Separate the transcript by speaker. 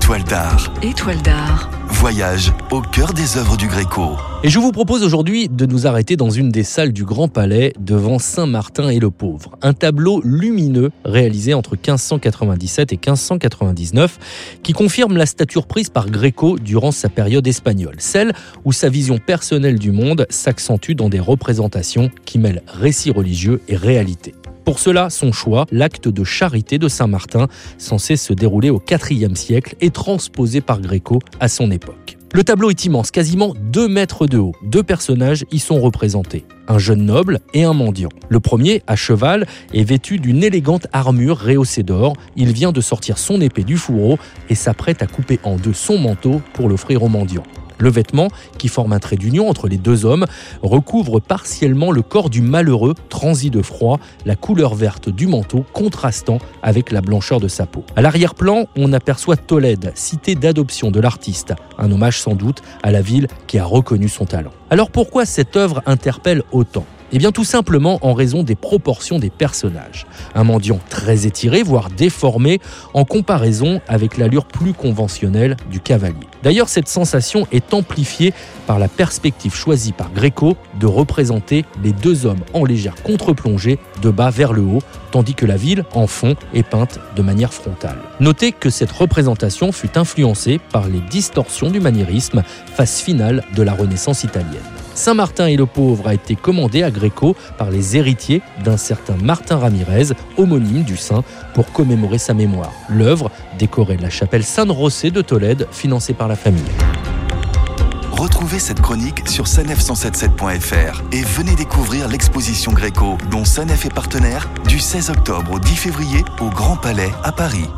Speaker 1: Étoile d'art.
Speaker 2: Étoile d'art.
Speaker 1: Voyage au cœur des œuvres du Gréco.
Speaker 3: Et je vous propose aujourd'hui de nous arrêter dans une des salles du Grand Palais devant Saint-Martin et le Pauvre. Un tableau lumineux réalisé entre 1597 et 1599 qui confirme la stature prise par Gréco durant sa période espagnole. Celle où sa vision personnelle du monde s'accentue dans des représentations qui mêlent récit religieux et réalité. Pour cela, son choix, l'acte de charité de Saint-Martin, censé se dérouler au IVe siècle et transposé par Gréco à son époque. Le tableau est immense, quasiment 2 mètres de haut. Deux personnages y sont représentés, un jeune noble et un mendiant. Le premier, à cheval, est vêtu d'une élégante armure rehaussée d'or. Il vient de sortir son épée du fourreau et s'apprête à couper en deux son manteau pour l'offrir au mendiant. Le vêtement, qui forme un trait d'union entre les deux hommes, recouvre partiellement le corps du malheureux, transi de froid, la couleur verte du manteau contrastant avec la blancheur de sa peau. À l'arrière-plan, on aperçoit Tolède, cité d'adoption de l'artiste, un hommage sans doute à la ville qui a reconnu son talent. Alors pourquoi cette œuvre interpelle autant? Eh bien tout simplement en raison des proportions des personnages. Un mendiant très étiré, voire déformé, en comparaison avec l'allure plus conventionnelle du cavalier. D'ailleurs, cette sensation est amplifiée par la perspective choisie par Gréco de représenter les deux hommes en légère contre-plongée de bas vers le haut, tandis que la ville, en fond, est peinte de manière frontale. Notez que cette représentation fut influencée par les distorsions du maniérisme, phase finale de la Renaissance italienne. Saint-Martin et le pauvre a été commandé à Gréco par les héritiers d'un certain Martin Ramirez, homonyme du saint, pour commémorer sa mémoire. L'œuvre décorait la chapelle San José de Tolède, financée par la famille.
Speaker 1: Retrouvez cette chronique sur sanef177.fr et venez découvrir l'exposition Gréco dont Sanef est partenaire du 16 octobre au 10 février au Grand Palais à Paris.